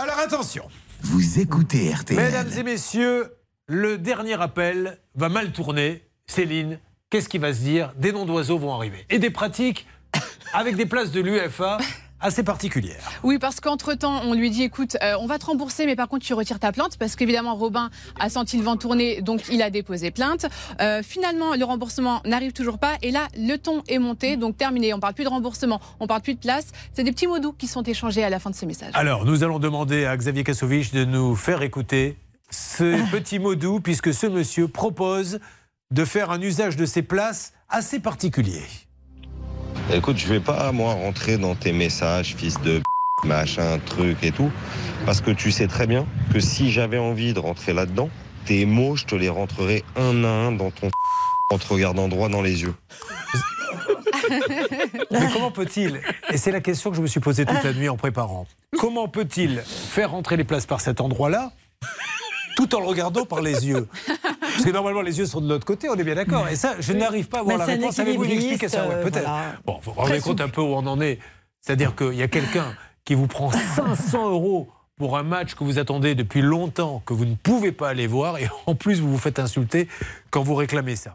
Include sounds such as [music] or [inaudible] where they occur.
Alors attention. Vous écoutez RTL. Mesdames et messieurs, le dernier appel va mal tourner. Céline, qu'est-ce qui va se dire? Des noms d'oiseaux vont arriver. Et des pratiques avec des places de l'UFA assez particulières. Oui, parce qu'entre-temps, on lui dit écoute, euh, on va te rembourser, mais par contre, tu retires ta plainte, parce qu'évidemment, Robin a senti le vent tourner, donc il a déposé plainte. Euh, finalement, le remboursement n'arrive toujours pas, et là, le ton est monté, donc terminé. On parle plus de remboursement, on parle plus de place. C'est des petits mots doux qui sont échangés à la fin de ce message. Alors, nous allons demander à Xavier Kassovitch de nous faire écouter ce [laughs] petit mot doux, puisque ce monsieur propose de faire un usage de ces places assez particulier. Écoute, je vais pas, moi, rentrer dans tes messages, fils de machin, truc et tout, parce que tu sais très bien que si j'avais envie de rentrer là-dedans, tes mots, je te les rentrerai un à un dans ton en te regardant droit dans les yeux. [laughs] Mais comment peut-il, et c'est la question que je me suis posée toute la nuit en préparant, comment peut-il faire rentrer les places par cet endroit-là tout en le regardant par les yeux? Parce que normalement, les yeux sont de l'autre côté, on est bien d'accord. Et ça, je n'arrive pas à voir Mais la réponse. Avez-vous une explication Ouais, euh, Peut-être. voilà. Bon, vous vous rendez compte un peu où on en est. C'est-à-dire qu'il y a quelqu'un qui vous prend 500 euros pour un match que vous attendez depuis longtemps, que vous ne pouvez pas aller voir, et en plus, vous vous faites insulter quand vous réclamez ça.